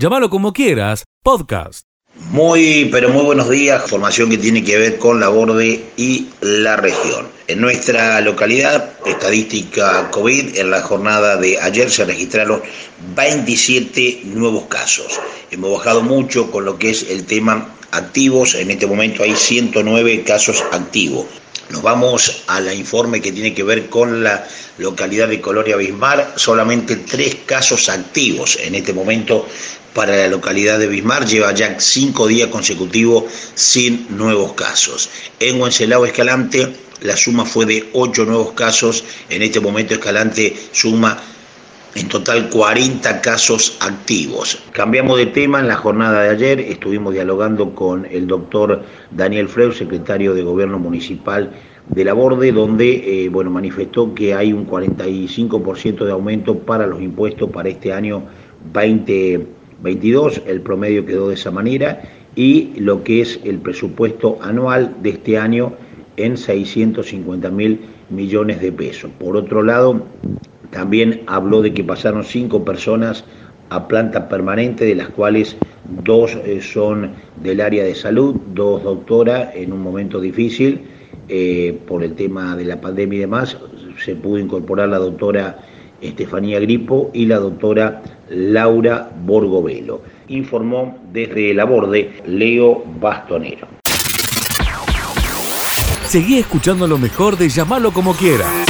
Llámalo como quieras, podcast. Muy, pero muy buenos días. Formación que tiene que ver con la borde y la región. En nuestra localidad, estadística COVID, en la jornada de ayer se registraron 27 nuevos casos. Hemos bajado mucho con lo que es el tema activos. En este momento hay 109 casos activos. Nos vamos a la informe que tiene que ver con la localidad de Colonia Bismar. Solamente tres casos activos en este momento para la localidad de Bismar. Lleva ya cinco días consecutivos sin nuevos casos. En Huencelao Escalante la suma fue de ocho nuevos casos. En este momento Escalante suma en total 40 casos activos. Cambiamos de tema en la jornada de ayer, estuvimos dialogando con el doctor Daniel Freu, secretario de Gobierno Municipal de la Borde, donde eh, bueno, manifestó que hay un 45% de aumento para los impuestos para este año 2022, el promedio quedó de esa manera, y lo que es el presupuesto anual de este año en 650 mil millones de pesos. Por otro lado, también habló de que pasaron cinco personas a planta permanente, de las cuales dos eh, son del área de salud, dos doctoras en un momento difícil eh, por el tema de la pandemia y demás. Se pudo incorporar la doctora Estefanía Gripo y la doctora Laura Borgovelo. Informó desde la borde Leo Bastonero. Seguí escuchando lo mejor de llamarlo como quieras.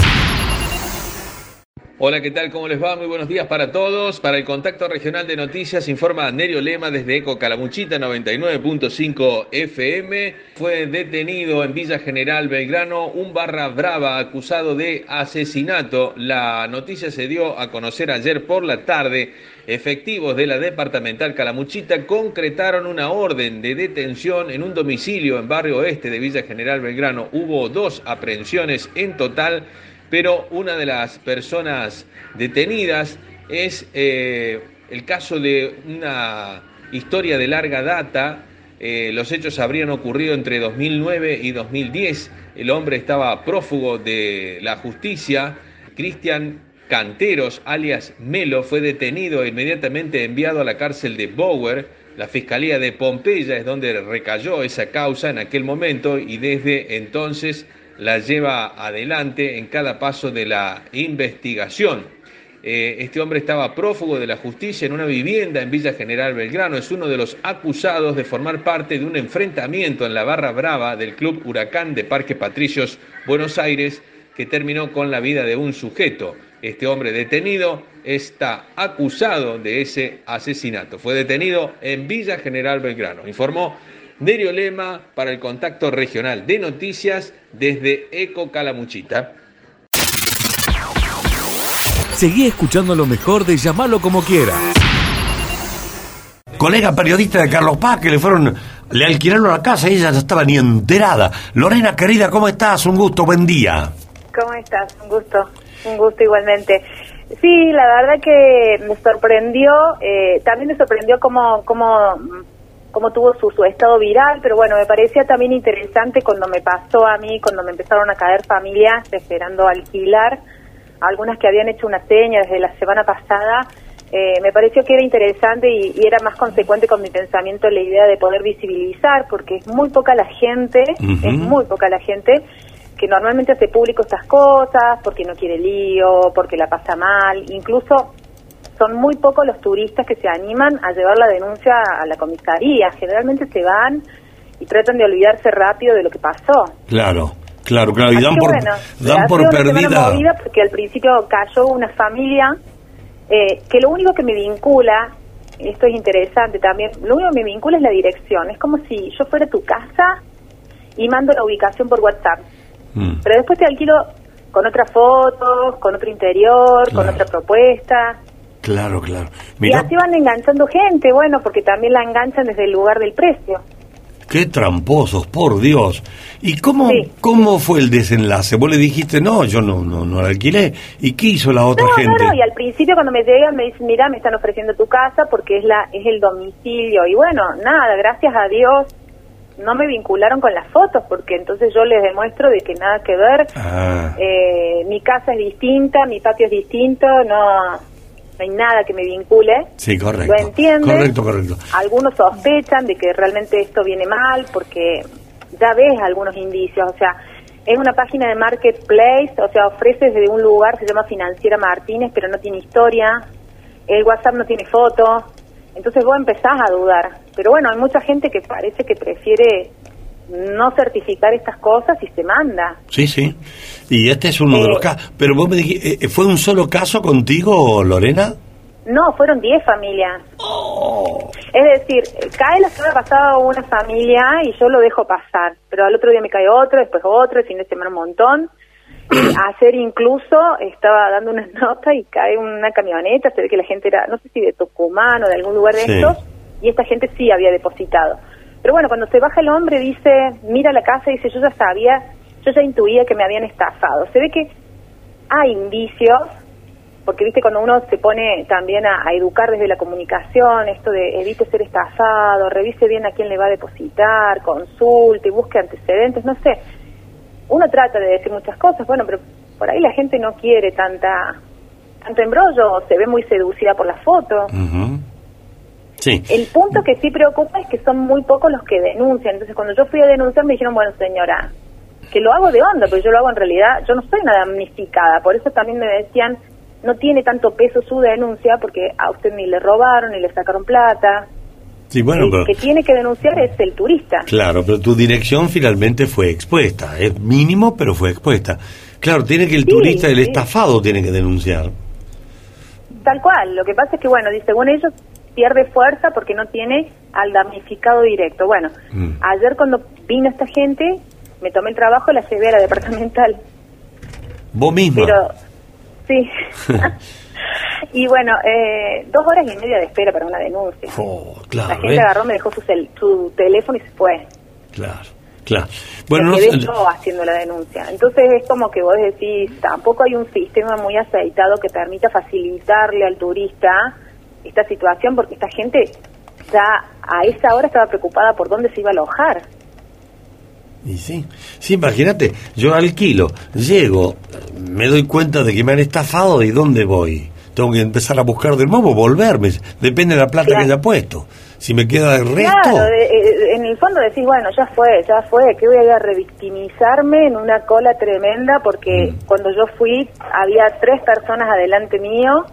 Hola, ¿qué tal? ¿Cómo les va? Muy buenos días para todos. Para el contacto regional de noticias informa Nerio Lema desde Eco Calamuchita 99.5 FM. Fue detenido en Villa General Belgrano un barra brava acusado de asesinato. La noticia se dio a conocer ayer por la tarde. Efectivos de la departamental Calamuchita concretaron una orden de detención en un domicilio en barrio oeste de Villa General Belgrano. Hubo dos aprehensiones en total pero una de las personas detenidas es eh, el caso de una historia de larga data. Eh, los hechos habrían ocurrido entre 2009 y 2010. El hombre estaba prófugo de la justicia. Cristian Canteros, alias Melo, fue detenido e inmediatamente enviado a la cárcel de Bower. La Fiscalía de Pompeya es donde recayó esa causa en aquel momento y desde entonces la lleva adelante en cada paso de la investigación. Eh, este hombre estaba prófugo de la justicia en una vivienda en Villa General Belgrano. Es uno de los acusados de formar parte de un enfrentamiento en la barra brava del Club Huracán de Parque Patricios, Buenos Aires, que terminó con la vida de un sujeto. Este hombre detenido está acusado de ese asesinato. Fue detenido en Villa General Belgrano. Informó Nerio Lema para el contacto regional de noticias desde Eco Calamuchita. Seguí escuchando lo mejor de llamarlo como quiera. Colega periodista de Carlos Paz que le fueron, le alquilaron la casa y ella ya estaba ni enterada. Lorena querida, ¿cómo estás? Un gusto, buen día. ¿Cómo estás? Un gusto, un gusto igualmente. Sí, la verdad que me sorprendió, eh, también me sorprendió cómo, cómo cómo tuvo su, su estado viral, pero bueno, me parecía también interesante cuando me pasó a mí, cuando me empezaron a caer familias esperando alquilar, algunas que habían hecho una seña desde la semana pasada, eh, me pareció que era interesante y, era más consecuente con mi pensamiento la idea de poder visibilizar, porque es muy poca la gente, es muy poca la gente que normalmente hace público estas cosas, porque no quiere lío, porque la pasa mal, incluso son muy pocos los turistas que se animan a llevar la denuncia a la comisaría. Generalmente se van y tratan de olvidarse rápido de lo que pasó. Claro, claro, claro. Y dan por, dan por perdida. Porque al principio cayó una familia eh, que lo único que me vincula, esto es interesante también, lo único que me vincula es la dirección. Es como si yo fuera a tu casa y mando la ubicación por WhatsApp. Mm. Pero después te alquilo con otras fotos, con otro interior, con otra propuesta. Claro, claro. Y así van enganchando gente, bueno, porque también la enganchan desde el lugar del precio. Qué tramposos, por Dios. ¿Y cómo, cómo fue el desenlace? Vos le dijiste, no, yo no, no, no la alquilé. ¿Y qué hizo la otra gente? No, no, y al principio cuando me llegan me dicen, mira, me están ofreciendo tu casa porque es, la, es el domicilio. Y bueno, nada, gracias a Dios no me vincularon con las fotos porque entonces yo les demuestro de que nada que ver. Ah. Eh, mi casa es distinta, mi patio es distinto, no no hay nada que me vincule. Sí, correcto. Lo entienden. Correcto, correcto. Algunos sospechan de que realmente esto viene mal porque ya ves algunos indicios, o sea, es una página de marketplace, o sea, ofrece desde un lugar, se llama Financiera Martínez, pero no tiene historia, el WhatsApp no tiene foto, entonces vos empezás a dudar. Pero bueno, hay mucha gente que parece que prefiere no certificar estas cosas y se manda. Sí, sí. Y este es uno de los Eh, casos. Pero vos me dijiste, eh, ¿fue un solo caso contigo, Lorena? No, fueron 10 familias. Oh. Es decir, cae la semana pasada una familia y yo lo dejo pasar, pero al otro día me cae otro, después otro, el fin de semana un montón. Y ayer incluso estaba dando una nota y cae una camioneta, se ve que la gente era, no sé si de Tucumán o de algún lugar de Sí. estos, y esta gente sí había depositado. Pero bueno, cuando se baja el hombre dice, mira la casa y dice, yo ya sabía, yo ya intuía que me habían estafado. Se ve que hay indicios, porque viste cuando uno se pone también a, educar desde la comunicación, esto de evite ser estafado, revise bien a quién le va a depositar, consulte, busque antecedentes, no sé. Uno trata de decir muchas cosas, bueno, pero por ahí la gente no quiere tanta tanto embrollo, se ve muy seducida por la foto. Ujú. Sí. El punto que sí preocupa es que son muy pocos los que denuncian. Entonces, cuando yo fui a denunciar, me dijeron, bueno, señora, que lo hago de onda, pero yo lo hago en realidad, yo no soy una damnificada. Por eso también me decían, no tiene tanto peso su denuncia, porque a usted ni le robaron, ni le sacaron plata. Sí, bueno, el pero... que tiene que denunciar es el turista. Claro, pero tu dirección finalmente fue expuesta. Es mínimo, pero fue expuesta. Claro, tiene que el Sí, turista, el sí. estafado, tiene que denunciar. Tal cual. Lo que pasa es que, bueno, dice, bueno, ellos pierde fuerza porque no tiene al damnificado directo. Bueno, Mm. ayer cuando vino esta gente, me tomé el trabajo y la llevé a la departamental. Vos misma. Pero, sí. y bueno, eh, dos horas y media de espera para una denuncia. Oh, la gente ¿ves? agarró, me dejó su, cel- su teléfono y se fue. Claro, claro. Bueno, no yo haciendo la denuncia. Entonces es como que vos decís, tampoco hay un sistema muy aceitado que permita facilitarle al turista esta situación, porque esta gente ya a esa hora estaba preocupada por dónde se iba a alojar. Y sí, sí, imagínate, yo alquilo, llego, me doy cuenta de que me han estafado y ¿dónde voy? Tengo que empezar a buscar de nuevo, volverme, depende de la plata Claro. que haya puesto. Si me queda el resto, Claro, de- eh, en el fondo decís, bueno, ya fue, ya fue, que voy a ir a revictimizarme en una cola tremenda porque Mm. cuando yo fui había tres personas adelante mío,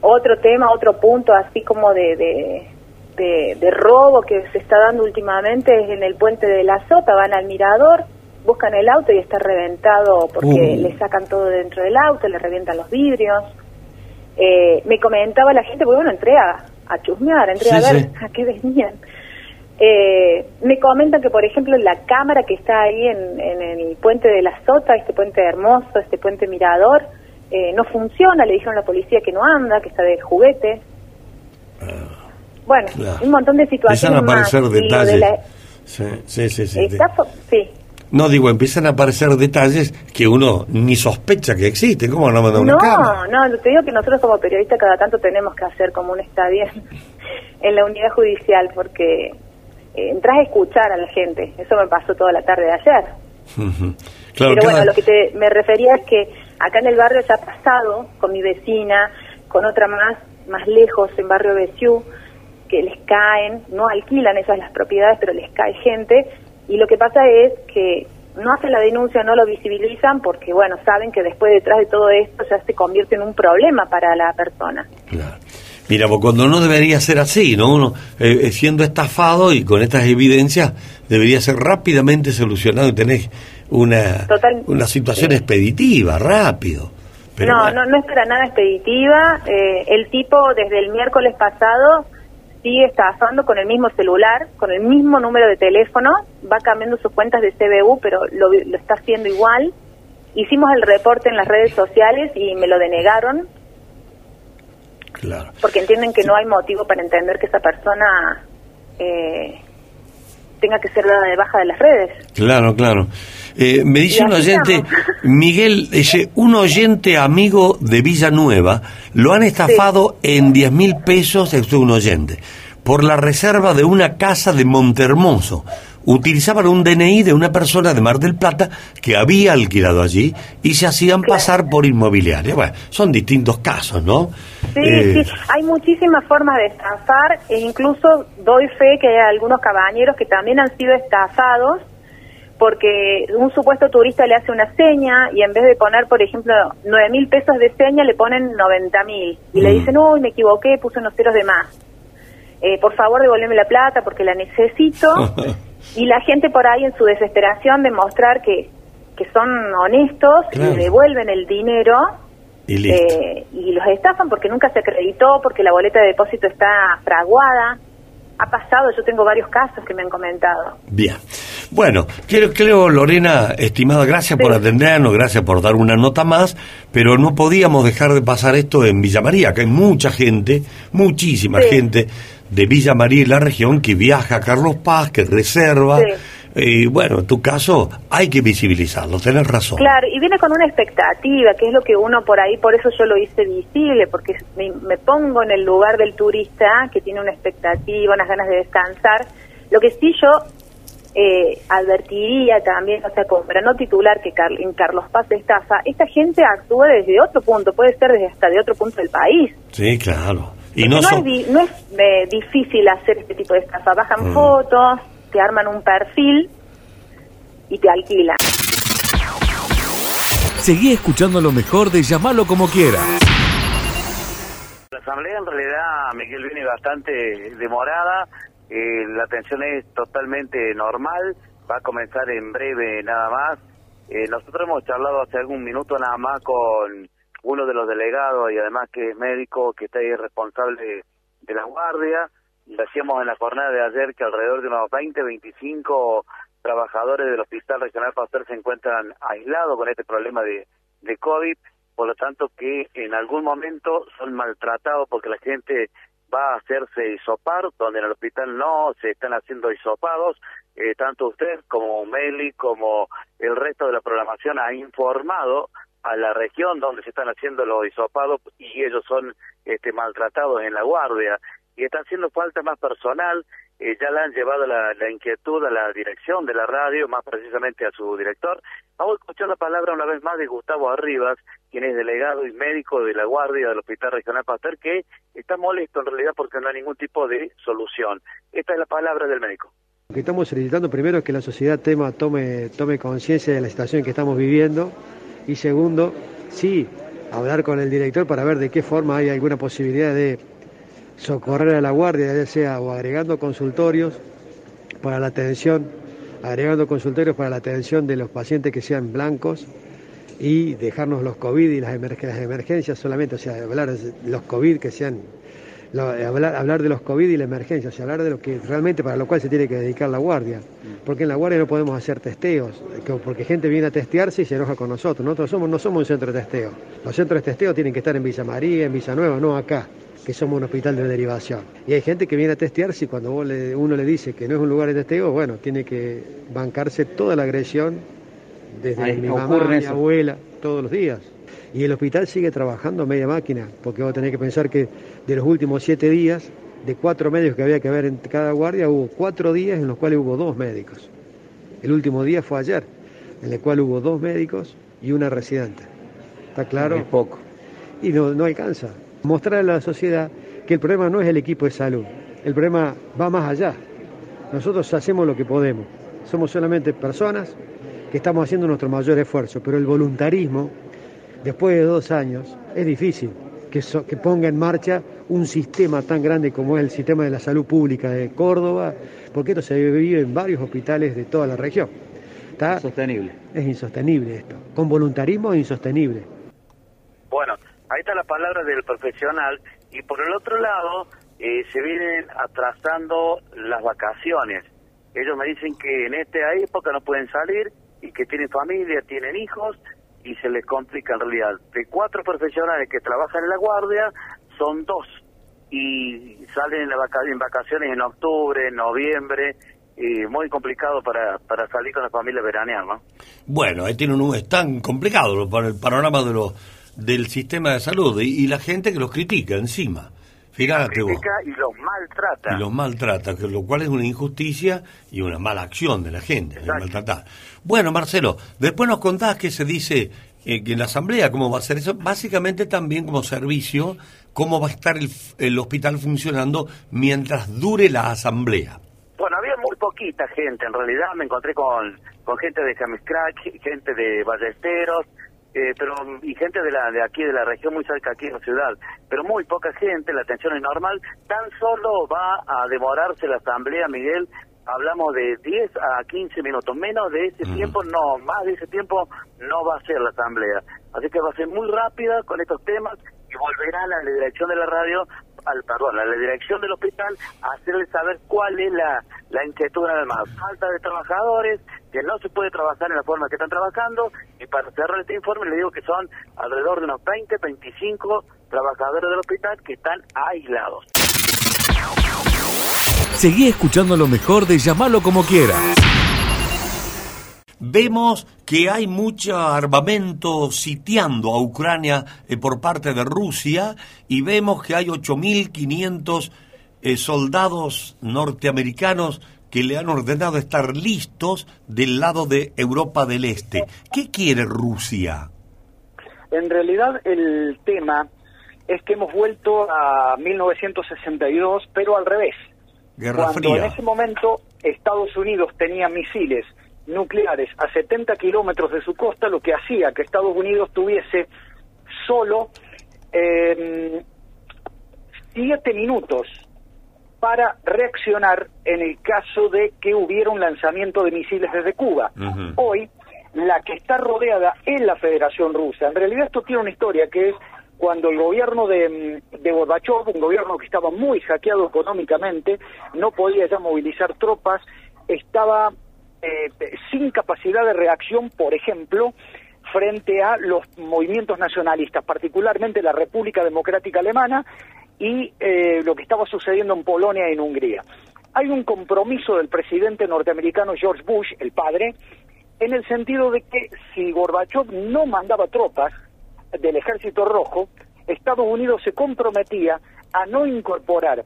otro tema, otro punto así como de, de, de- de robo que se está dando últimamente es en el puente de la Sota, van al mirador, buscan el auto y está reventado porque Uh. le sacan todo dentro del auto, le revientan los vidrios. Eh, me comentaba la gente, porque bueno, entré a, a chusmear, entré Sí, a ver sí. a qué venían. Eh, me comentan que, por ejemplo, la cámara que está ahí en, en el puente de la Sota, este puente hermoso, este puente mirador, eh, no funciona, le dijeron a la policía que no anda, que está de juguete. Bueno, claro. un montón de situaciones empiezan a aparecer más. Lo de detalles. la- Sí, sí, sí. No, digo, empiezan a aparecer detalles que uno ni sospecha que existen. ¿Cómo no mandar una No, cámara? no, te digo que nosotros como periodistas cada tanto tenemos que hacer como un está bien en la unidad judicial porque eh, entras a escuchar a la gente. Eso me pasó toda la tarde de ayer. Claro, Pero cada- bueno, lo que te, me refería es que acá en el barrio ya ha pasado con mi vecina, con otra más, más lejos, en barrio Besiú, que les caen, no alquilan esas las propiedades, pero les cae gente, y lo que pasa es que no hacen la denuncia, no lo visibilizan, porque bueno, saben que después detrás de todo esto ya se convierte en un problema para la persona. Claro. Mira, pues cuando no debería ser así, ¿no? Uno eh, eh, siendo estafado y con estas evidencias debería ser rápidamente solucionado y tener una, Total- una situación sí. expeditiva, rápido. Pero no, bueno, no, no es para nada expeditiva. Eh, el tipo desde el miércoles pasado sigue estafando con el mismo celular, con el mismo número de teléfono, va cambiando sus cuentas de CBU, pero lo, lo está haciendo igual. Hicimos el reporte en las redes sociales y me lo denegaron Claro. porque entienden que no hay motivo para entender que esa persona eh, tenga que ser dada de baja de las redes. Claro, claro. Eh, me dice un oyente, estamos. Miguel, dice, un oyente amigo de Villanueva lo han estafado en 10 mil pesos, es un oyente, por la reserva de una casa de Montermoso. Utilizaban un DNI de una persona de Mar del Plata que había alquilado allí y se hacían pasar por inmobiliaria. Bueno, son distintos casos, ¿no? Sí, Eh, sí, hay muchísimas formas de estafar e incluso doy fe que hay algunos cabañeros que también han sido estafados porque un supuesto turista le hace una seña y en vez de poner, por ejemplo, nueve mil pesos de seña, le ponen 90 mil. Y le Mm. dicen, uy, me equivoqué, puse unos ceros de más. Eh, por favor, devolveme la plata porque la necesito. y la gente por ahí en su desesperación de mostrar que, que son honestos, Claro. le devuelven el dinero Y eh, y los estafan porque nunca se acreditó, porque la boleta de depósito está fraguada. Ha pasado, yo tengo varios casos que me han comentado. Bien. Bueno, creo, creo, Lorena, estimada, gracias por atendernos, gracias por dar una nota más, pero no podíamos dejar de pasar esto en Villa María, que hay mucha gente, muchísima Sí. gente de Villa María y la región que viaja a Carlos Paz, que reserva. Sí. Y bueno, en tu caso hay que visibilizarlo, tenés razón. Claro, y viene con una expectativa, que es lo que uno por ahí, por eso yo lo hice visible, porque me, me pongo en el lugar del turista que tiene una expectativa, unas ganas de descansar. Lo que sí yo eh, advertiría también, o sea, como para no titular que Car- en Carlos Paz estafa, esta gente actúa desde otro punto, puede ser desde hasta de otro punto del país. Sí, claro. Y no, es, di- no es eh, difícil hacer este tipo de estafa. Bajan Mm. fotos, te arman un perfil y te alquilan. Seguí escuchando lo mejor de Llamalo como quiera. La asamblea en realidad, Miguel, viene bastante demorada. Eh, la atención es totalmente normal. Va a comenzar en breve nada más. Eh, nosotros hemos charlado hace algún minuto nada más con uno de los delegados y además que es médico, que está ahí responsable de la guardia. Decíamos en la jornada de ayer que alrededor de unos 20, 25 trabajadores del Hospital Regional Pasteur se encuentran aislados con este problema de, de COVID por lo tanto que en algún momento son maltratados porque la gente va a hacerse hisopar, donde en el hospital no se están haciendo hisopados, eh, tanto usted como Meli como el resto de la programación ha informado a la región donde se están haciendo los hisopados y ellos son este, maltratados en la guardia y está haciendo falta más personal, eh, ya le han llevado la, inquietud a la dirección de la radio, más precisamente a su director. Vamos a escuchar la palabra una vez más de Gustavo Arribas, quien es delegado y médico de la guardia del Hospital Regional Pasteur, que está molesto en realidad porque no hay ningún tipo de solución. Esta es la palabra del médico. Lo que estamos solicitando primero es que la sociedad tema, tome, tome conciencia de la situación que estamos viviendo y segundo, sí, hablar con el director para ver de qué forma hay alguna posibilidad de socorrer a la guardia, ya sea o agregando consultorios para la atención, agregando consultorios para la atención de los pacientes que sean blancos y dejarnos los COVID y las, emerg- las emergencias solamente, o sea, hablar de los COVID que sean hablar, hablar de los COVID y la emergencia, o sea, hablar de lo que realmente para lo cual se tiene que dedicar la guardia. Porque en la guardia no podemos hacer testeos, que- porque gente viene a testearse y se enoja con nosotros. Nosotros somos, no somos un centro de testeo. Los centros de testeo tienen que estar en Villa María, en Villa Nueva, no acá, que somos un hospital de derivación. Y hay gente que viene a testearse y cuando vos le- uno le dice que no es un lugar de testeo, bueno, tiene que bancarse toda la agresión desde mi mamá, mi eso. abuela, todos los días. Y el hospital sigue trabajando a media máquina, porque vos tenés que pensar que de los últimos siete días, de cuatro médicos que había que haber en cada guardia, hubo cuatro días en los cuales hubo dos médicos. El último día fue ayer, en el cual hubo dos médicos y una residente. ¿Está claro? Es poco. y no, no alcanza. Mostrar a la sociedad que el problema no es el equipo de salud, el problema va más allá. Nosotros hacemos lo que podemos, somos solamente personas que estamos haciendo nuestro mayor esfuerzo, pero el voluntarismo, después de dos años, es difícil que, so- que ponga en marcha un sistema tan grande como es el sistema de la salud pública de Córdoba, porque esto se vive en varios hospitales de toda la región. ¿Está? Sostenible. Es insostenible esto. Con voluntarismo es insostenible. Bueno, ahí está la palabra del profesional y por el otro lado eh, se vienen atrasando las vacaciones. Ellos me dicen que en esta época no pueden salir y que tienen familia, tienen hijos y se les complica en realidad. De cuatro profesionales que trabajan en la guardia, son dos y salen en, vacaciones en octubre, en noviembre, y muy complicado para, para salir con la familia veranear, ¿no? Bueno, ahí tiene un, es tan complicado para el panorama de lo, del sistema de salud y, y la gente que los critica encima. Fíjate vos. y los maltrata. y los maltrata, que lo cual es una injusticia y una mala acción de la gente, de maltratar. Bueno, Marcelo, después nos contás que se dice eh, que en la asamblea, cómo va a ser eso, básicamente también como servicio, cómo va a estar el, el hospital funcionando mientras dure la asamblea. Bueno, había muy poquita gente, en realidad me encontré con, con gente de Camiscrack, gente de Ballesteros, eh, pero y gente de la de aquí de la región muy cerca aquí en la ciudad, pero muy poca gente, la atención es normal, tan solo va a demorarse la asamblea, Miguel, hablamos de 10 a 15 minutos, menos de ese tiempo no, más de ese tiempo no va a ser la asamblea, así que va a ser muy rápida con estos temas y volverán a la dirección de la radio, al perdón, a la dirección del hospital a hacerle saber cuál es la, la inquietud nada más. Falta de trabajadores, que no se puede trabajar en la forma que están trabajando, y para cerrar este informe le digo que son alrededor de unos 20, 25 trabajadores del hospital que están aislados. Seguí escuchando lo mejor de Llamalo como quieras. Vemos que hay mucho armamento sitiando a Ucrania eh, por parte de Rusia y vemos que hay 8.500 eh, soldados norteamericanos que le han ordenado estar listos del lado de Europa del Este. ¿Qué quiere Rusia? En realidad el tema es que hemos vuelto a 1962, pero al revés. Guerra Cuando en ese momento Estados Unidos tenía misiles nucleares a 70 kilómetros de su costa, lo que hacía que Estados Unidos tuviese solo eh, siete minutos para reaccionar en el caso de que hubiera un lanzamiento de misiles desde Cuba. Hoy, la que está rodeada es la Federación Rusa. En realidad esto tiene una historia que es cuando el gobierno de, mm, de Gorbachev, un gobierno que estaba muy hackeado económicamente, no podía ya movilizar tropas, estaba eh, sin capacidad de reacción, por ejemplo, frente a los movimientos nacionalistas, particularmente la República Democrática Alemana y eh, lo que estaba sucediendo en Polonia y en Hungría. Hay un compromiso del presidente norteamericano George Bush, el padre, en el sentido de que si Gorbachev no mandaba tropas del Ejército Rojo, Estados Unidos se comprometía a no incorporar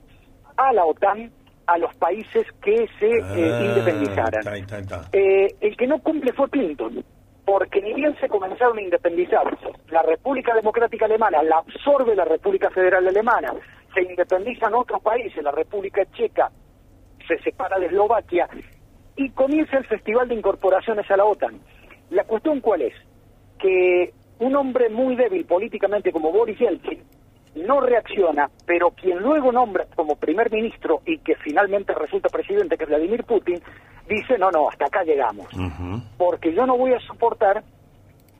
a la OTAN a los países que se eh, Ah, independizaran. ta. Eh, el que no cumple fue Clinton, porque ni bien se comenzaron a independizar, la República Democrática Alemana la absorbe la República Federal Alemana, se independizan otros países, la República Checa se separa de Eslovaquia y comienza el festival de incorporaciones a la OTAN. La cuestión cuál es? Que un hombre muy débil políticamente como Boris Yeltsin no reacciona, pero quien luego nombra como primer ministro y que finalmente resulta presidente, que es Vladimir Putin, dice, no, no, hasta acá llegamos. Porque yo no voy a soportar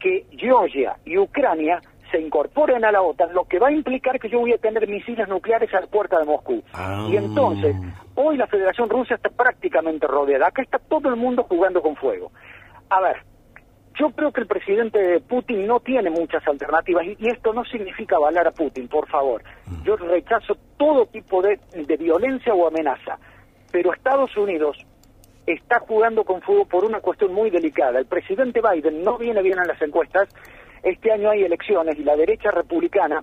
que Georgia y Ucrania se incorporen a la OTAN, lo que va a implicar que yo voy a tener misiles nucleares a la puerta de Moscú. Ah. Y entonces, hoy la Federación Rusa está prácticamente rodeada. Acá está todo el mundo jugando con fuego. A ver, yo creo que el presidente Putin no tiene muchas alternativas y, y esto no significa avalar a Putin, por favor. Yo rechazo todo tipo de, de violencia o amenaza, pero Estados Unidos está jugando con fuego por una cuestión muy delicada. El presidente Biden no viene bien en las encuestas, este año hay elecciones y la derecha republicana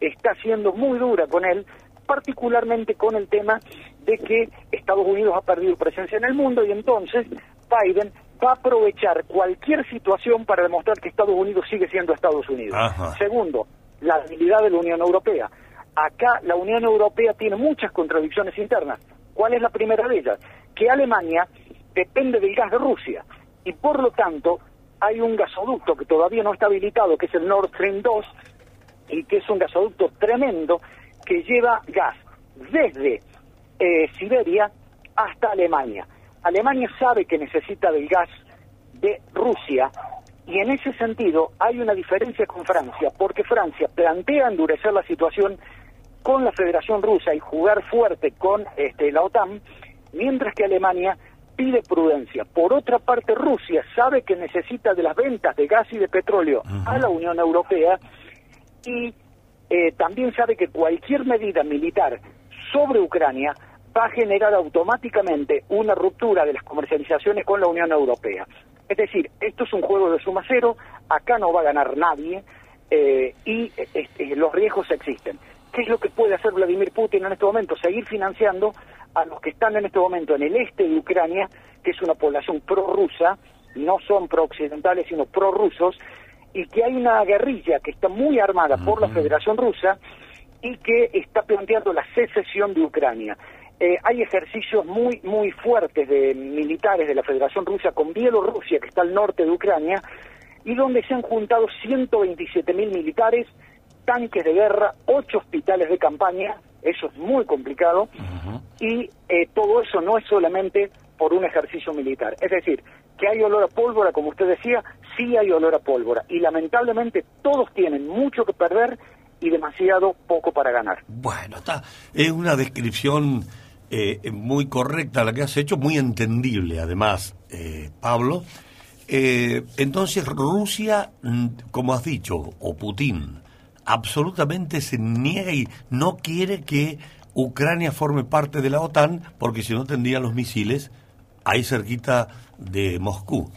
está siendo muy dura con él, particularmente con el tema de que Estados Unidos ha perdido presencia en el mundo y entonces Biden va a aprovechar cualquier situación para demostrar que Estados Unidos sigue siendo Estados Unidos. Ajá. Segundo, la debilidad de la Unión Europea. Acá la Unión Europea tiene muchas contradicciones internas. ¿Cuál es la primera de ellas? Que Alemania depende del gas de Rusia y por lo tanto hay un gasoducto que todavía no está habilitado, que es el Nord Stream 2, y que es un gasoducto tremendo que lleva gas desde eh, Siberia hasta Alemania. Alemania sabe que necesita del gas de Rusia y en ese sentido hay una diferencia con Francia, porque Francia plantea endurecer la situación con la Federación Rusa y jugar fuerte con este, la OTAN, mientras que Alemania pide prudencia. Por otra parte, Rusia sabe que necesita de las ventas de gas y de petróleo a la Unión Europea y eh, también sabe que cualquier medida militar sobre Ucrania va a generar automáticamente una ruptura de las comercializaciones con la Unión Europea. Es decir, esto es un juego de suma cero, acá no va a ganar nadie eh, y eh, eh, los riesgos existen. ¿Qué es lo que puede hacer Vladimir Putin en este momento? Seguir financiando a los que están en este momento en el este de Ucrania, que es una población prorrusa, no son pro-occidentales, sino prorrusos, y que hay una guerrilla que está muy armada por la Federación Rusa y que está planteando la secesión de Ucrania. Eh, hay ejercicios muy muy fuertes de militares de la Federación Rusa con Bielorrusia, que está al norte de Ucrania, y donde se han juntado 127 mil militares, tanques de guerra, ocho hospitales de campaña, eso es muy complicado, y eh, todo eso no es solamente por un ejercicio militar. Es decir, que hay olor a pólvora, como usted decía, sí hay olor a pólvora, y lamentablemente todos tienen mucho que perder y demasiado poco para ganar. Bueno, está, es una descripción eh, muy correcta la que has hecho, muy entendible además, eh, Pablo. Eh, entonces Rusia, mm, como has dicho, o Putin, absolutamente se niega y no quiere que Ucrania forme parte de la OTAN porque si no tendría los misiles ahí cerquita de Moscú.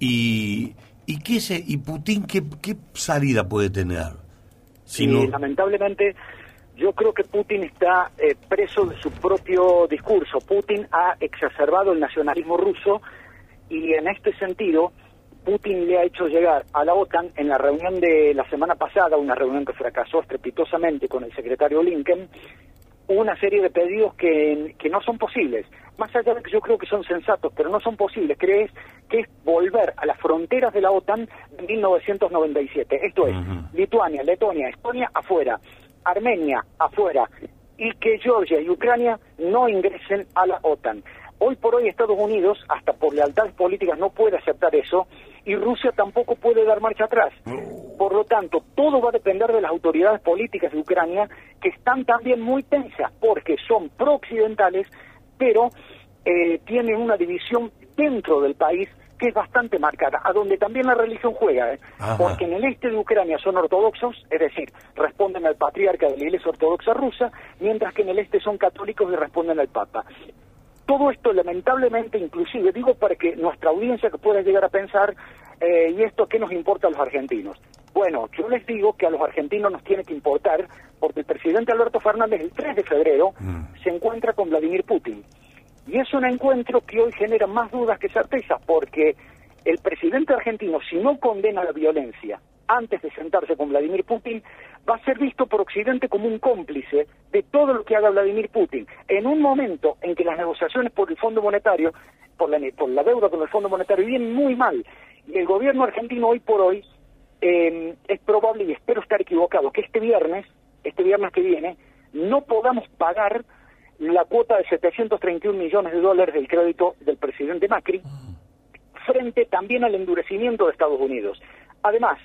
Y, y, qué se, y Putin, ¿qué, qué salida puede tener? Si lamentablemente yo creo que Putin está eh, preso de su propio discurso. Putin ha exacerbado el nacionalismo ruso y en este sentido Putin le ha hecho llegar a la OTAN en la reunión de la semana pasada, una reunión que fracasó estrepitosamente con el secretario Lincoln, una serie de pedidos que, que no son posibles. Más allá de que yo creo que son sensatos, pero no son posibles. Crees que es volver a las fronteras de la OTAN de 1997. Esto es, Lituania, Letonia, Estonia afuera. Armenia afuera y que Georgia y Ucrania no ingresen a la OTAN. Hoy por hoy Estados Unidos, hasta por lealtades políticas, no puede aceptar eso y Rusia tampoco puede dar marcha atrás. Por lo tanto, todo va a depender de las autoridades políticas de Ucrania, que están también muy tensas, porque son pro-occidentales, pero eh, tienen una división dentro del país que es bastante marcada, a donde también la religión juega, ¿eh? porque en el este de Ucrania son ortodoxos, es decir, responden al patriarca de la Iglesia Ortodoxa rusa, mientras que en el este son católicos y responden al Papa. Todo esto lamentablemente, inclusive, digo para que nuestra audiencia que pueda llegar a pensar, eh, ¿y esto qué nos importa a los argentinos? Bueno, yo les digo que a los argentinos nos tiene que importar porque el presidente Alberto Fernández el 3 de febrero mm. se encuentra con Vladimir Putin. Y es un encuentro que hoy genera más dudas que certezas, porque el presidente argentino, si no condena la violencia antes de sentarse con Vladimir Putin, va a ser visto por Occidente como un cómplice de todo lo que haga Vladimir Putin. En un momento en que las negociaciones por el Fondo Monetario, por la, por la deuda con el Fondo Monetario, vienen muy mal, y el gobierno argentino hoy por hoy eh, es probable, y espero estar equivocado, que este viernes, este viernes que viene, no podamos pagar la cuota de 731 millones de dólares del crédito del presidente Macri, frente también al endurecimiento de Estados Unidos. Además,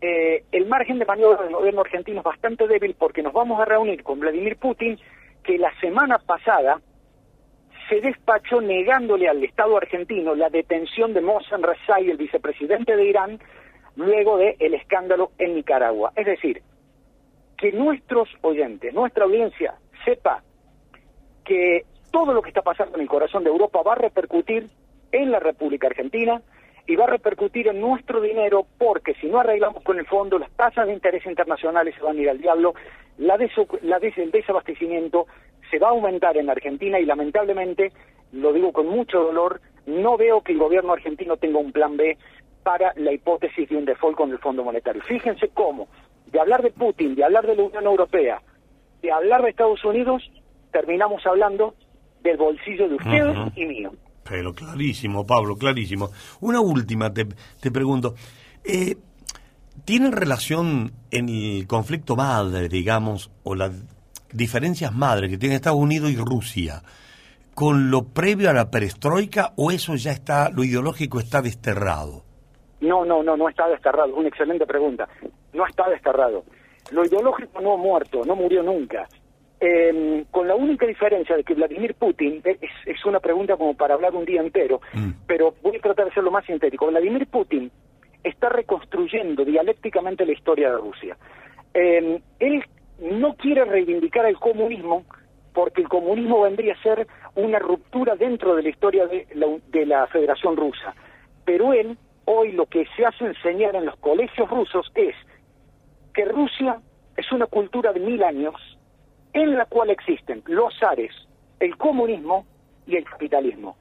eh, el margen de maniobra del gobierno argentino es bastante débil porque nos vamos a reunir con Vladimir Putin, que la semana pasada se despachó negándole al Estado argentino la detención de Mohsen Rezai, el vicepresidente de Irán, luego del el escándalo en Nicaragua. Es decir, que nuestros oyentes, nuestra audiencia, sepa que todo lo que está pasando en el corazón de Europa va a repercutir en la República Argentina y va a repercutir en nuestro dinero porque si no arreglamos con el fondo, las tasas de interés internacionales se van a ir al diablo, la, la el desabastecimiento se va a aumentar en Argentina y lamentablemente, lo digo con mucho dolor, no veo que el gobierno argentino tenga un plan B para la hipótesis de un default con el Fondo Monetario. Fíjense cómo, de hablar de Putin, de hablar de la Unión Europea, de hablar de Estados Unidos, terminamos hablando del bolsillo de ustedes y mío. Pero clarísimo, Pablo, clarísimo. Una última, te, te pregunto. Eh, ¿Tiene relación en el conflicto madre, digamos, o las diferencias madre que tiene Estados Unidos y Rusia con lo previo a la perestroika o eso ya está, lo ideológico está desterrado? No, no, no, no está desterrado. Una excelente pregunta. No está desterrado. Lo ideológico no ha muerto, no murió nunca. Eh, con la única diferencia de que Vladimir Putin, es, es, una pregunta como para hablar un día entero, mm. pero voy a tratar de ser lo más sintético. Vladimir Putin está reconstruyendo dialécticamente la historia de Rusia. Eh, él no quiere reivindicar el comunismo porque el comunismo vendría a ser una ruptura dentro de la historia de la, de la Federación Rusa. Pero él, hoy lo que se hace enseñar en los colegios rusos es que Rusia es una cultura de mil años en la cual existen los zares, el comunismo y el capitalismo.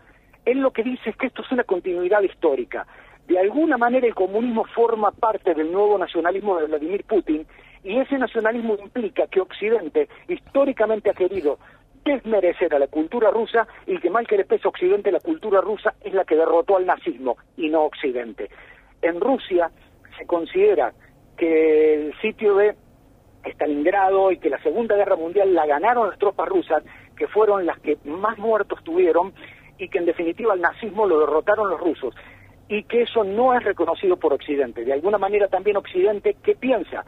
Él lo que dice es que esto es una continuidad histórica. De alguna manera el comunismo forma parte del nuevo nacionalismo de Vladimir Putin y ese nacionalismo implica que Occidente históricamente ha querido desmerecer a la cultura rusa y que mal que le pese Occidente, la cultura rusa es la que derrotó al nazismo y no Occidente. En Rusia se considera que el sitio de Stalingrado y que la Segunda Guerra Mundial la ganaron las tropas rusas, que fueron las que más muertos tuvieron y que en definitiva el nazismo lo derrotaron los rusos y que eso no es reconocido por Occidente. De alguna manera también Occidente, ¿qué piensa?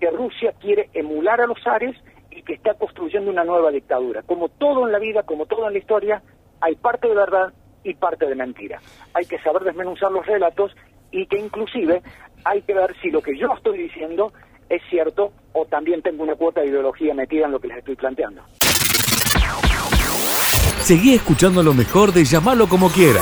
Que Rusia quiere emular a los zares y que está construyendo una nueva dictadura. Como todo en la vida, como todo en la historia, hay parte de verdad y parte de mentira. Hay que saber desmenuzar los relatos y que inclusive hay que ver si lo que yo estoy diciendo es cierto o también tengo una cuota de ideología metida en lo que les estoy planteando. Seguí escuchando lo mejor de llamarlo como quiera.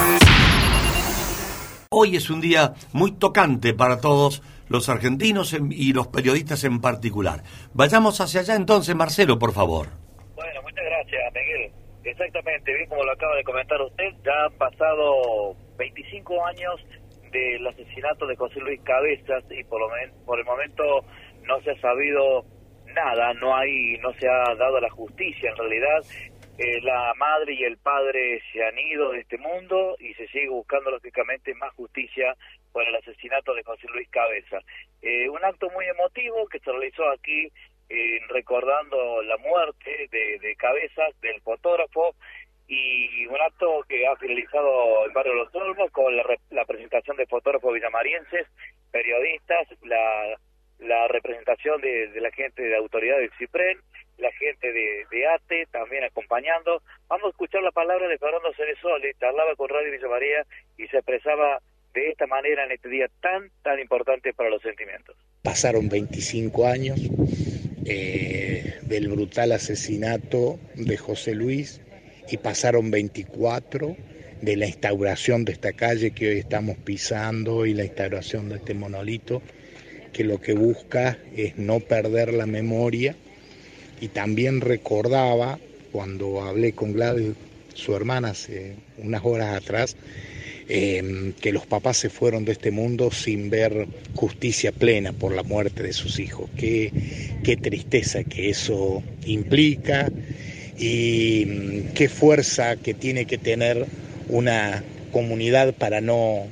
Hoy es un día muy tocante para todos los argentinos y los periodistas en particular. Vayamos hacia allá entonces, Marcelo, por favor. Bueno, muchas gracias, Miguel. Exactamente, bien como lo acaba de comentar usted, ya han pasado 25 años del asesinato de José Luis Cabezas y por, lo por el momento no se ha sabido nada, no hay, no se ha dado la justicia en realidad. Eh, la madre y el padre se han ido de este mundo y se sigue buscando lógicamente más justicia por el asesinato de José Luis Cabeza. Eh, un acto muy emotivo que se realizó aquí eh, recordando la muerte de, de Cabezas, del fotógrafo, y un acto que ha finalizado el barrio Los Olmos con la, la presentación de fotógrafos villamarienses, periodistas, la la representación de, la gente de autoridad del CIPREN, la gente de, ATE también acompañando. Vamos a escuchar la palabra de Fernando Ceresole, hablaba con Radio Villa María y se expresaba de esta manera en este día tan, tan importante para los sentimientos. Pasaron 25 años eh, del brutal asesinato de José Luis y pasaron 24 de la instauración de esta calle que hoy estamos pisando y la instauración de este monolito que lo que busca es no perder la memoria y también recordaba cuando hablé con Gladys, su hermana, hace unas horas atrás, em, que los papás se fueron de este mundo sin ver justicia plena por la muerte de sus hijos. Qué, qué tristeza que eso implica y mm, qué fuerza que tiene que tener una comunidad para no,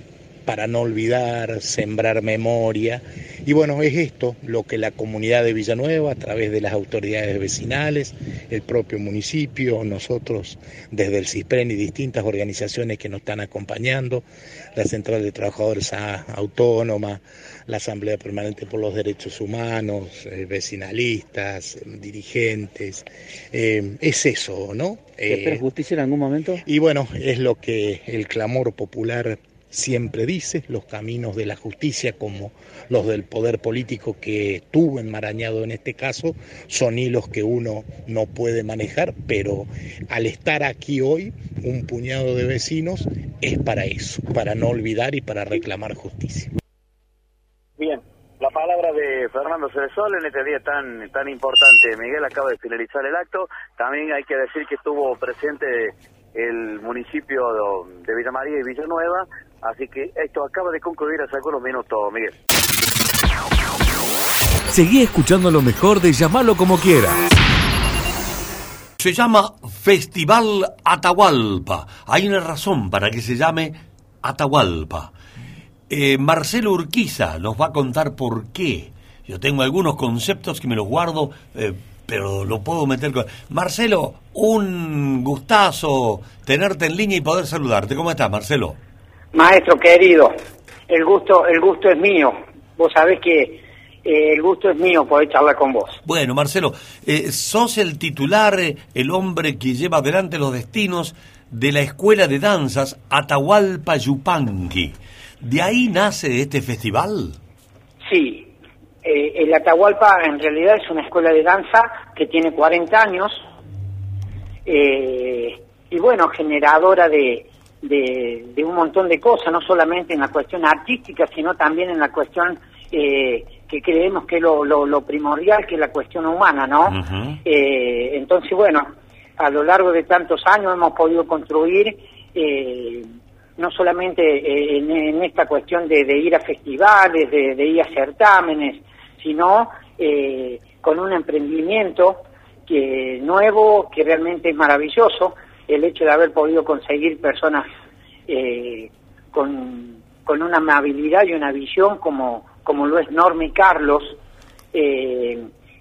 para no olvidar, sembrar memoria y bueno, es esto lo que la comunidad de Villanueva, a través de las autoridades vecinales, el propio municipio, nosotros desde el CISPREN y distintas organizaciones que nos están acompañando, la Central de Trabajadores Autónoma, la Asamblea Permanente por los Derechos Humanos, eh, vecinalistas, dirigentes, eh, es eso, ¿no? Eh, justicia en algún momento? Y bueno, es lo que el clamor popular siempre dice, los caminos de la justicia como los del poder político que tuvo enmarañado en este caso, son hilos que uno no puede manejar, pero al estar aquí hoy, un puñado de vecinos es para eso, para no olvidar y para reclamar justicia. Bien, la palabra de Fernando Ceresol en este día tan tan importante. Miguel acaba de finalizar el acto. También hay que decir que estuvo presente el municipio de Villa María y Villanueva, así que esto acaba de concluir hace algunos minutos, Miguel. Seguí escuchando lo mejor de llamarlo como quiera. Se llama Festival Atahualpa. Hay una razón para que se llame Atahualpa. Eh, Marcelo Urquiza nos va a contar por qué. Yo tengo algunos conceptos que me los guardo, eh, pero lo puedo meter con... Marcelo, un gustazo tenerte en línea y poder saludarte. ¿Cómo estás, Marcelo? Maestro querido, el gusto, el gusto es mío. Vos sabés que eh, el gusto es mío poder charlar con vos. Bueno, Marcelo, eh, sos el titular, eh, el hombre que lleva adelante los destinos de la Escuela de Danzas Atahualpa Yupanqui. ¿De ahí nace este festival? Sí, el Atahualpa en realidad es una escuela de danza que tiene 40 años y bueno, generadora de, de, un montón de cosas, no solamente en la cuestión artística, sino también en la cuestión eh, que creemos que es lo, lo, lo primordial, que es la cuestión humana, ¿no? Eh, entonces, bueno, a lo largo de tantos años hemos podido construir, eh, no solamente eh, en, esta cuestión de, ir a festivales, de, ir a certámenes, sino eh, con un emprendimiento que nuevo, que realmente es maravilloso, el hecho de haber podido conseguir personas con, con una amabilidad y una visión como, como lo es Norma y Carlos,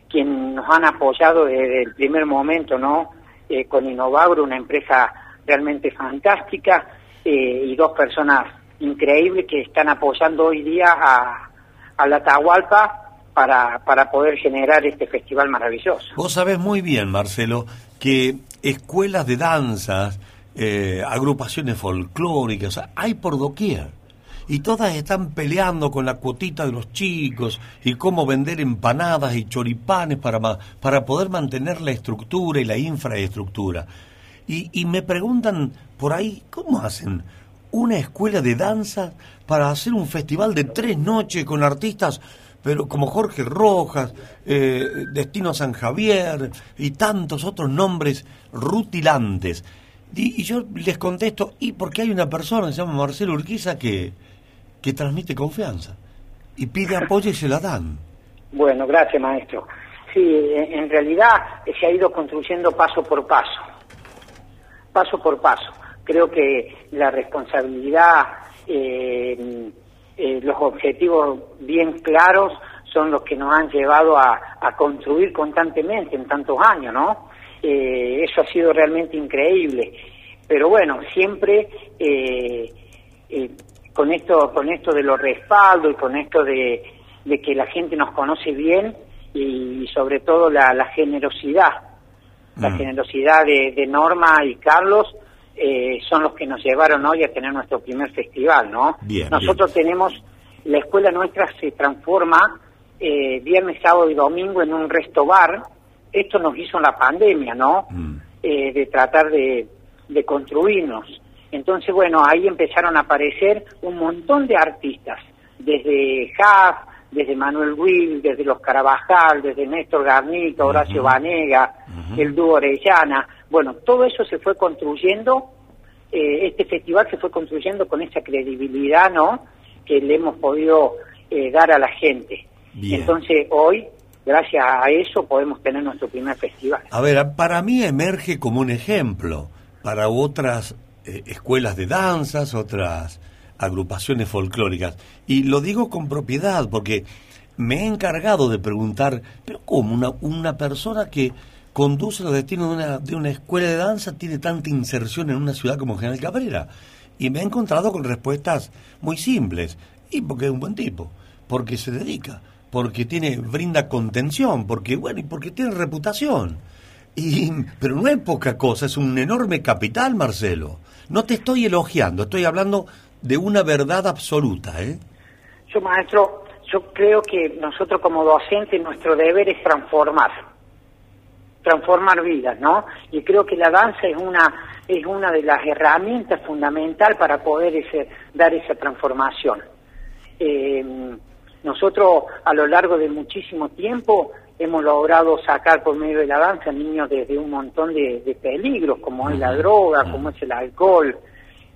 quien nos han apoyado desde el primer momento, ¿no? Eh, con Innovagro, una empresa realmente fantástica, eh, y dos personas increíbles que están apoyando hoy día a, a la Tahualpa para, para poder generar este festival maravilloso. Vos sabés muy bien, Marcelo, que escuelas de danzas, eh, agrupaciones folclóricas, hay por doquier y todas están peleando con la cuotita de los chicos y cómo vender empanadas y choripanes para, para poder mantener la estructura y la infraestructura. Y, y me preguntan por ahí, ¿cómo hacen una escuela de danza para hacer un festival de tres noches con artistas pero como Jorge Rojas, eh, Destino San Javier y tantos otros nombres rutilantes. Y, yo les contesto, y porque hay una persona se llama Marcelo Urquiza que, que transmite confianza y pide apoyo y se la dan. Bueno, gracias maestro. Sí, en realidad se ha ido construyendo paso por paso, paso por paso. Creo que la responsabilidad, eh, eh, los objetivos bien claros son los que nos han llevado a, construir constantemente en tantos años, ¿no? Eh, eso ha sido realmente increíble. Pero bueno, siempre con esto, con esto de los respaldos y con esto de, que la gente nos conoce bien y, sobre todo la, generosidad, la mm. generosidad de, Norma y Carlos eh, son los que nos llevaron hoy a tener nuestro primer festival, ¿no? Nosotros tenemos, la escuela nuestra se transforma eh, viernes, sábado y domingo en un resto bar. Esto nos hizo la pandemia, ¿no? Mm. Eh, de tratar de, de construirnos. Entonces, bueno, ahí empezaron a aparecer un montón de artistas, desde Haas, desde Manuel Will, desde los Carabajal, desde Néstor Garnito, Horacio Vanega, el dúo Orellana. Bueno, todo eso se fue construyendo, eh, este festival se fue construyendo con esa credibilidad, ¿no?, que le hemos podido eh, dar a la gente. Entonces, hoy, gracias a eso, podemos tener nuestro primer festival. A ver, para mí emerge como un ejemplo para otras eh, escuelas de danzas, otras agrupaciones folclóricas. Y lo digo con propiedad porque me he encargado de preguntar, pero ¿cómo una, una persona que conduce los destinos de una, de una escuela de danza tiene tanta inserción en una ciudad como General Cabrera? Y me he encontrado con respuestas muy simples. Y porque es un buen tipo, porque se dedica, porque tiene brinda contención, porque bueno, y porque tiene reputación. Y, pero no es poca cosa, es un enorme capital, Marcelo. No te estoy elogiando, estoy hablando de una verdad absoluta. ¿eh? Yo, maestro, yo creo que nosotros como docentes nuestro deber es transformar, transformar vidas, ¿no? Y creo que la danza es una es una de las herramientas fundamentales para poder ese, dar esa transformación. Eh, nosotros a lo largo de muchísimo tiempo hemos logrado sacar por medio de la danza niños desde un montón de, peligros, como es la droga, como es el alcohol.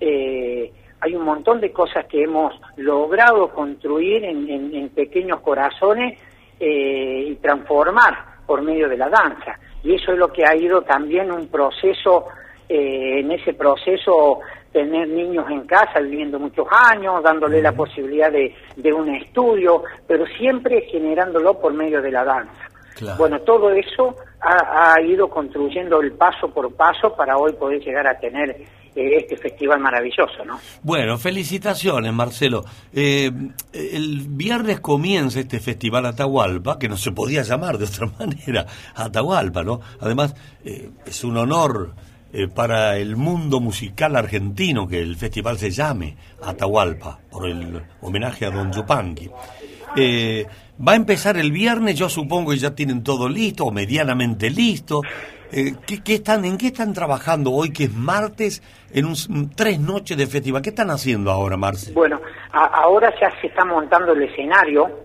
Eh, hay un montón de cosas que hemos logrado construir en, pequeños corazones eh, y transformar por medio de la danza. Y eso es lo que ha ido también un proceso, eh, en ese proceso tener niños en casa viviendo muchos años, dándole la posibilidad de, de un estudio, pero siempre generándolo por medio de la danza. Bueno, todo eso ha, ido construyendo el paso por paso para hoy poder llegar a tener este festival maravilloso, ¿no? Bueno, felicitaciones, Marcelo. Eh, el viernes comienza este festival Atahualpa, que no se podía llamar de otra manera Atahualpa, ¿no? Además, eh, es un honor para el mundo musical argentino que el festival se llame Atahualpa, por el homenaje a Don Yupanqui. Eh, va a empezar el viernes, yo supongo que ya tienen todo listo, o medianamente listo. Eh, ¿qué, están, ¿En qué están trabajando hoy, que es martes, en un, tres noches de festival? ¿Qué están haciendo ahora, Marce? Bueno, ahora ya se está montando el escenario,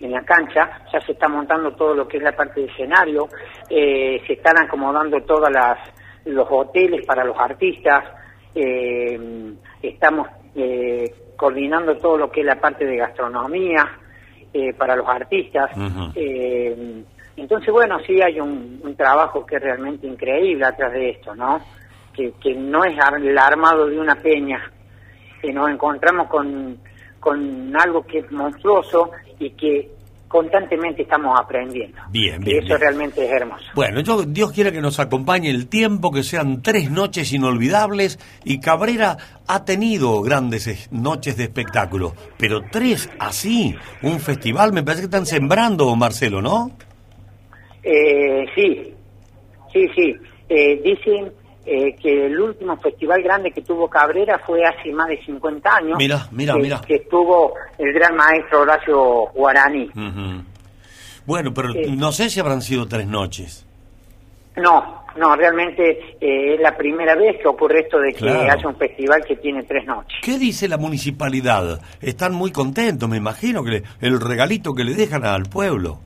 en la cancha, ya se está montando todo lo que es la parte de escenario, eh, se están acomodando todas las los hoteles para los artistas, eh, estamos eh, coordinando todo lo que es la parte de gastronomía eh, para los artistas. Eh, entonces, bueno, sí hay un, un trabajo que es realmente increíble atrás de esto, ¿no? Que, que no es el armado de una peña, que nos encontramos con, con algo que es monstruoso y que constantemente estamos aprendiendo. Bien, Y bien. eso bien. realmente es hermoso. Bueno, yo, Dios quiera que nos acompañe el tiempo, que sean tres noches inolvidables y Cabrera ha tenido grandes noches de espectáculo, pero tres así, un festival, me parece que están sembrando, Marcelo, ¿no? Eh, sí, sí, sí. Eh, dicen eh, que el último festival grande que tuvo Cabrera fue hace más de 50 años. Mira, mira, que, mira. Que estuvo el gran maestro Horacio Guaraní. Ujú. Bueno, pero no sé si habrán sido tres noches. No, no, realmente eh, es la primera vez que ocurre esto de que Claro. haya un festival que tiene tres noches. ¿Qué dice la municipalidad? Están muy contentos, me imagino, que le- el regalito que le dejan al pueblo.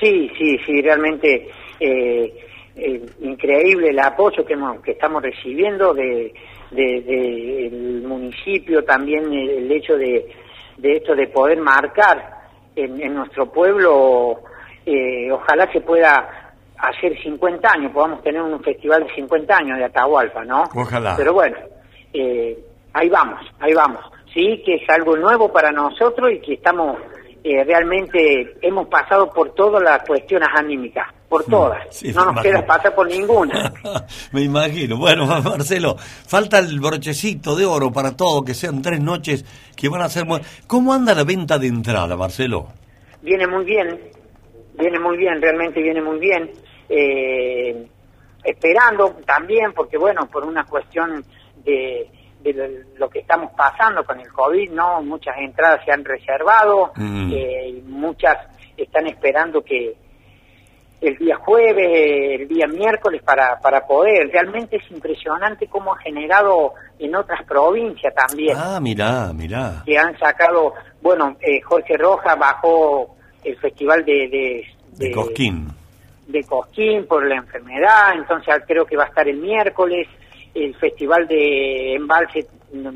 Sí, sí, sí, realmente eh, eh, increíble el apoyo que, hemos- que estamos recibiendo de, de- de el municipio, también el, el hecho de, de esto de poder marcar en, en nuestro pueblo, eh, ojalá se pueda hacer 50 años, podamos tener un festival de 50 años de Atahualpa, ¿no? Ojalá. Pero bueno, eh, ahí vamos, ahí vamos. Sí, que es algo nuevo para nosotros y que estamos eh, realmente, hemos pasado por todas las cuestiones anímicas, por todas. Mm, sí, no nos queda pasar por ninguna. Me imagino. Bueno, Marcelo, falta el brochecito de oro para todo, que sean tres noches que van a ser... muy- ¿Cómo anda la venta de entrada, Marcelo? viene muy bien, viene muy bien, realmente viene muy bien. Eh, esperando también, porque bueno, por una cuestión de, de lo- que estamos pasando con el COVID, ¿no? Muchas entradas se han reservado, Mm. eh, muchas están esperando que el día jueves, el día miércoles para, para poder. Realmente es impresionante cómo ha generado en otras provincias también Ah, mirá, mirá. que han sacado, bueno, eh, Jorge Rojas bajó el festival de, de, De Cosquín. de Cosquín por la enfermedad, entonces creo que va a estar el miércoles, el festival de Embalse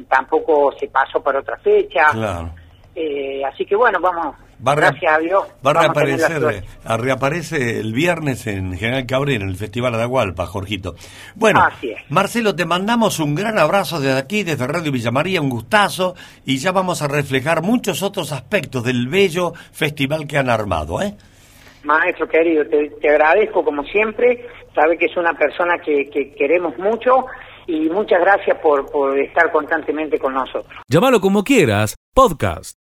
tampoco se pasó para otra fecha, Claro. Eh, así que bueno, vamos, Va gracias a Dios. Va a reaparecer, suerte. a- reaparece el viernes en General Cabrera, en el Festival Atahualpa, Jorgito. Bueno. Marcelo, te mandamos un gran abrazo desde aquí, desde Radio Villa María, un gustazo, y ya vamos a reflejar muchos otros aspectos del bello festival que han armado, ¿eh? Maestro querido, te, te agradezco como siempre, sabe que es una persona que, que queremos mucho y muchas gracias por, por estar constantemente con nosotros. Llámalo como quieras, podcast.